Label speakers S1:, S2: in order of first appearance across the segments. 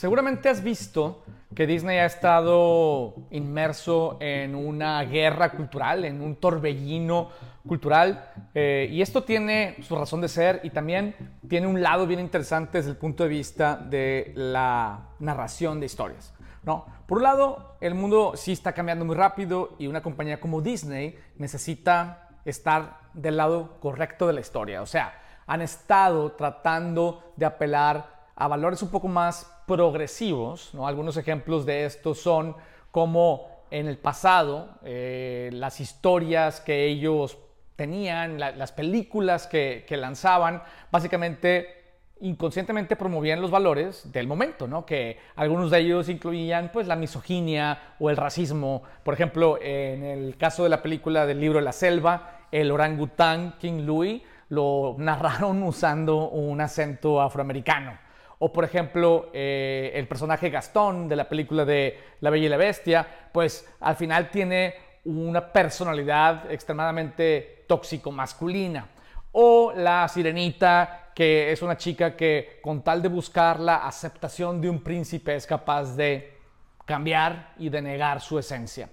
S1: Seguramente has visto que Disney ha estado inmerso en una guerra cultural, en un torbellino cultural, eh, y esto tiene su razón de ser y también tiene un lado bien interesante desde el punto de vista de la narración de historias. ¿no? Por un lado, el mundo sí está cambiando muy rápido y una compañía como Disney necesita estar del lado correcto de la historia, o sea, han estado tratando de apelar a valores un poco más progresivos. ¿no? Algunos ejemplos de esto son como en el pasado eh, las historias que ellos tenían, las películas que, lanzaban, básicamente inconscientemente promovían los valores del momento. Que algunos de ellos incluían pues la misoginia o el racismo. Por ejemplo, en el caso de la película del libro La Selva, el orangután King Louis lo narraron usando un acento afroamericano. O por ejemplo, eh, el personaje Gastón de la película de La Bella y la Bestia, pues al final tiene una personalidad extremadamente tóxico masculina. O la sirenita, que es una chica que con tal de buscar la aceptación de un príncipe es capaz de cambiar y de negar su esencia.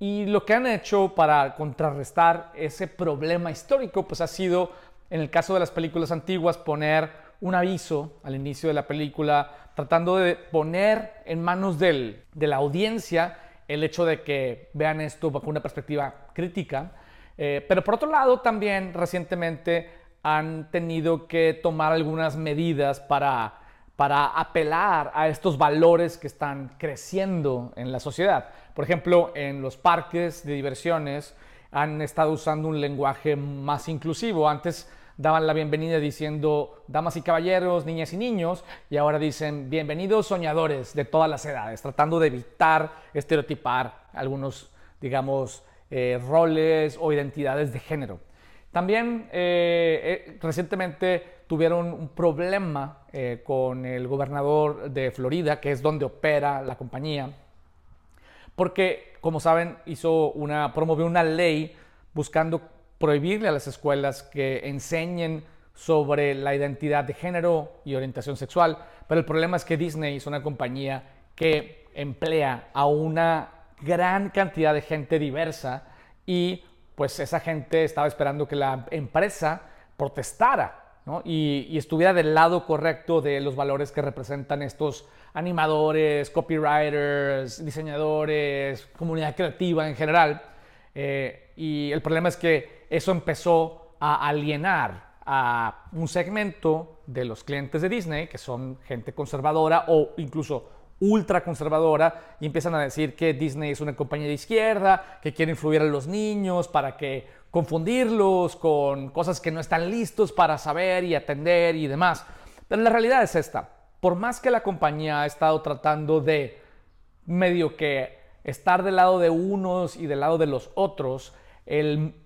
S1: Y lo que han hecho para contrarrestar ese problema histórico, pues ha sido, en el caso de las películas antiguas, poner un aviso al inicio de la película tratando de poner en manos de la audiencia el hecho de que vean esto bajo una perspectiva crítica. Eh, pero por otro lado, también recientemente han tenido que tomar algunas medidas para, para apelar a estos valores que están creciendo en la sociedad. Por ejemplo, en los parques de diversiones han estado usando un lenguaje más inclusivo. Antes daban la bienvenida diciendo damas y caballeros, niñas y niños, y ahora dicen bienvenidos soñadores de todas las edades, tratando de evitar estereotipar algunos, digamos, eh, roles o identidades de género. También eh, eh, recientemente tuvieron un problema con el gobernador de Florida, que es donde opera la compañía, porque, como saben, hizo una, promovió una ley buscando prohibirle a las escuelas que enseñen sobre la identidad de género y orientación sexual, pero el problema es que Disney es una compañía que emplea a una gran cantidad de gente diversa y pues esa gente estaba esperando que la empresa protestara y, y, estuviera del lado correcto de los valores que representan estos animadores, copywriters, diseñadores, comunidad creativa en general. Eh, y el problema es que eso empezó a alienar a un segmento de los clientes de Disney, que son gente conservadora o incluso ultra conservadora, y empiezan a decir que Disney es una compañía de izquierda, que quiere influir a los niños para que confundirlos con cosas que no están listos para saber y atender y demás. Pero la realidad es esta. Por más que la compañía ha estado tratando de medio que estar del lado de unos y del lado de los otros, el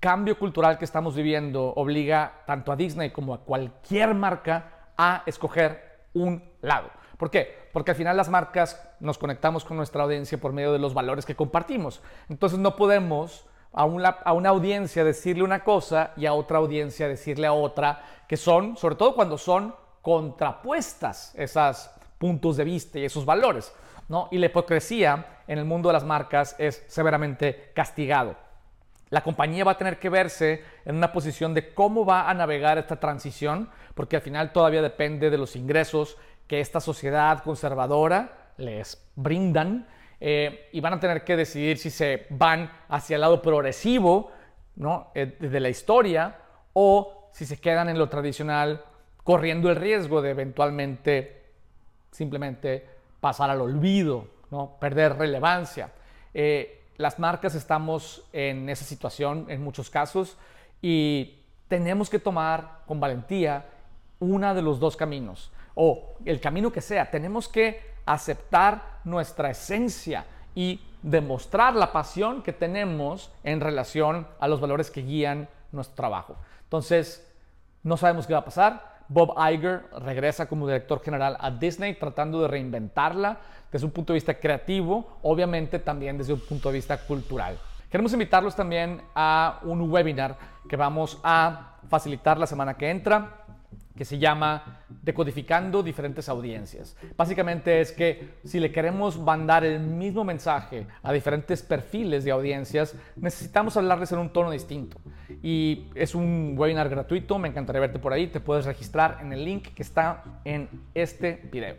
S1: cambio cultural que estamos viviendo obliga tanto a Disney como a cualquier marca a escoger un lado. ¿Por qué? Porque al final las marcas nos conectamos con nuestra audiencia por medio de los valores que compartimos. Entonces no podemos a una, a una audiencia decirle una cosa y a otra audiencia decirle a otra, que son, sobre todo cuando son contrapuestas esos puntos de vista y esos valores. ¿no? Y la hipocresía en el mundo de las marcas es severamente castigado. La compañía va a tener que verse en una posición de cómo va a navegar esta transición, porque al final todavía depende de los ingresos que esta sociedad conservadora les brindan eh, y van a tener que decidir si se van hacia el lado progresivo ¿no? Eh, de la historia o si se quedan en lo tradicional corriendo el riesgo de eventualmente simplemente pasar al olvido, ¿no? perder relevancia. Eh, las marcas estamos en esa situación en muchos casos y tenemos que tomar con valentía una de los dos caminos o el camino que sea. Tenemos que aceptar nuestra esencia y demostrar la pasión que tenemos en relación a los valores que guían nuestro trabajo. Entonces, no sabemos qué va a pasar Bob Iger regresa como director general a Disney tratando de reinventarla desde un punto de vista creativo, obviamente también desde un punto de vista cultural. Queremos invitarlos también a un webinar que vamos a facilitar la semana que entra, que se llama decodificando diferentes audiencias. Básicamente es que si le queremos mandar el mismo mensaje a diferentes perfiles de audiencias, necesitamos hablarles en un tono distinto. Y es un webinar gratuito, me encantaría verte por ahí, te puedes registrar en el link que está en este video.